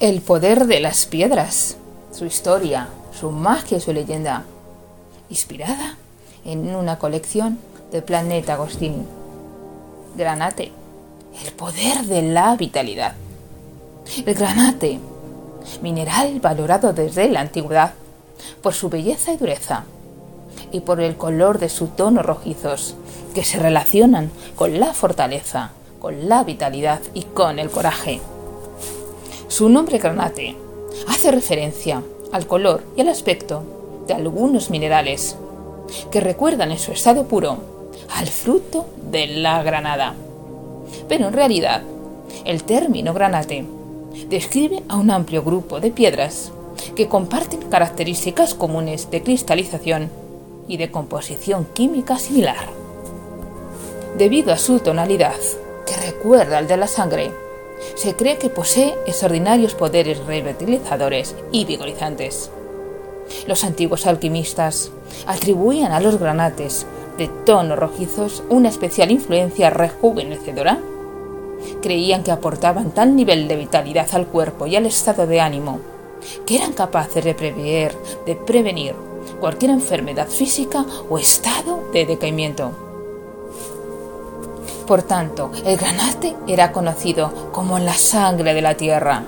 El poder de las piedras, su historia, su magia y su leyenda, inspirada en una colección de Planeta Agostini. Granate, el poder de la vitalidad. El granate, mineral valorado desde la antigüedad por su belleza y dureza y por el color de sus tonos rojizos que se relacionan con la fortaleza, con la vitalidad y con el coraje. Su nombre granate hace referencia al color y al aspecto de algunos minerales que recuerdan en su estado puro al fruto de la granada. Pero en realidad, el término granate describe a un amplio grupo de piedras que comparten características comunes de cristalización y de composición química similar. Debido a su tonalidad, que recuerda al de la sangre, se cree que posee extraordinarios poderes revitalizadores y vigorizantes. Los antiguos alquimistas atribuían a los granates de tonos rojizos una especial influencia rejuvenecedora. Creían que aportaban tal nivel de vitalidad al cuerpo y al estado de ánimo que eran capaces de prever, de prevenir cualquier enfermedad física o estado de decaimiento. Por tanto, el granate era conocido como la sangre de la tierra.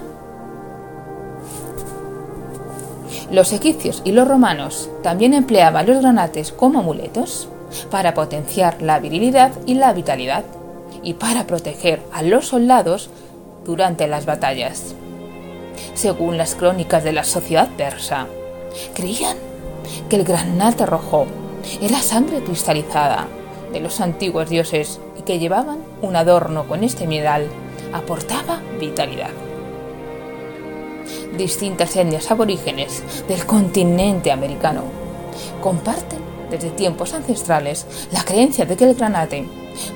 Los egipcios y los romanos también empleaban los granates como amuletos para potenciar la virilidad y la vitalidad y para proteger a los soldados durante las batallas. Según las crónicas de la sociedad persa, creían que el granate rojo era sangre cristalizada de los antiguos dioses y que llevaban un adorno con este mineral aportaba vitalidad. Distintas etnias aborígenes del continente americano comparten desde tiempos ancestrales la creencia de que el granate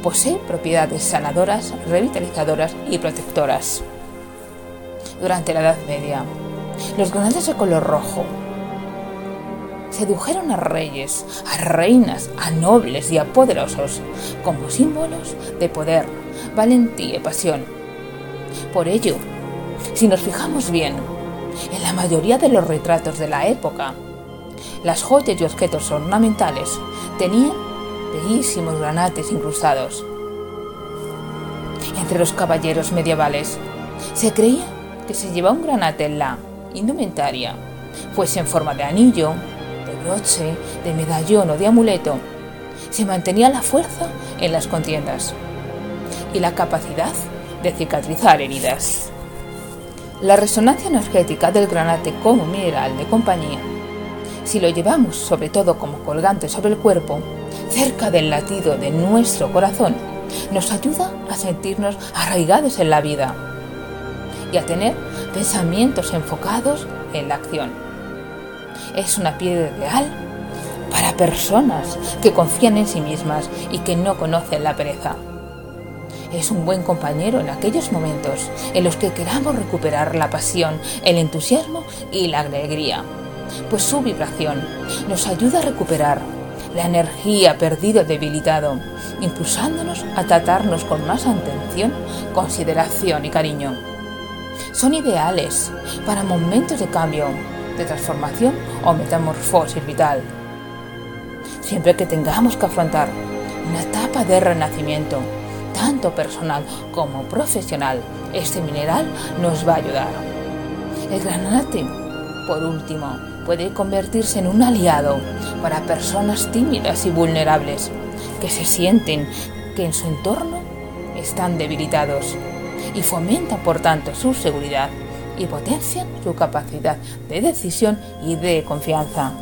posee propiedades sanadoras, revitalizadoras y protectoras. Durante la Edad Media, los granates de color rojo sedujeron a reyes, a reinas, a nobles y a poderosos como símbolos de poder, valentía y pasión. Por ello, si nos fijamos bien, en la mayoría de los retratos de la época, las joyas y objetos ornamentales tenían bellísimos granates incrustados. Entre los caballeros medievales se creía que se llevaba un granate en la indumentaria, fuese en forma de anillo, broche, de medallón o de amuleto, se mantenía la fuerza en las contiendas y la capacidad de cicatrizar heridas. La resonancia energética del granate como mineral de compañía, si lo llevamos sobre todo como colgante sobre el cuerpo, cerca del latido de nuestro corazón, nos ayuda a sentirnos arraigados en la vida y a tener pensamientos enfocados en la acción es una piedra ideal para personas que confían en sí mismas y que no conocen la pereza. Es un buen compañero en aquellos momentos en los que queramos recuperar la pasión, el entusiasmo y la alegría, pues su vibración nos ayuda a recuperar la energía perdida o debilitado, impulsándonos a tratarnos con más atención, consideración y cariño. Son ideales para momentos de cambio de transformación o metamorfosis vital. Siempre que tengamos que afrontar una etapa de renacimiento, tanto personal como profesional, este mineral nos va a ayudar. El granate, por último, puede convertirse en un aliado para personas tímidas y vulnerables que se sienten que en su entorno están debilitados y fomenta por tanto su seguridad y potencian su capacidad de decisión y de confianza.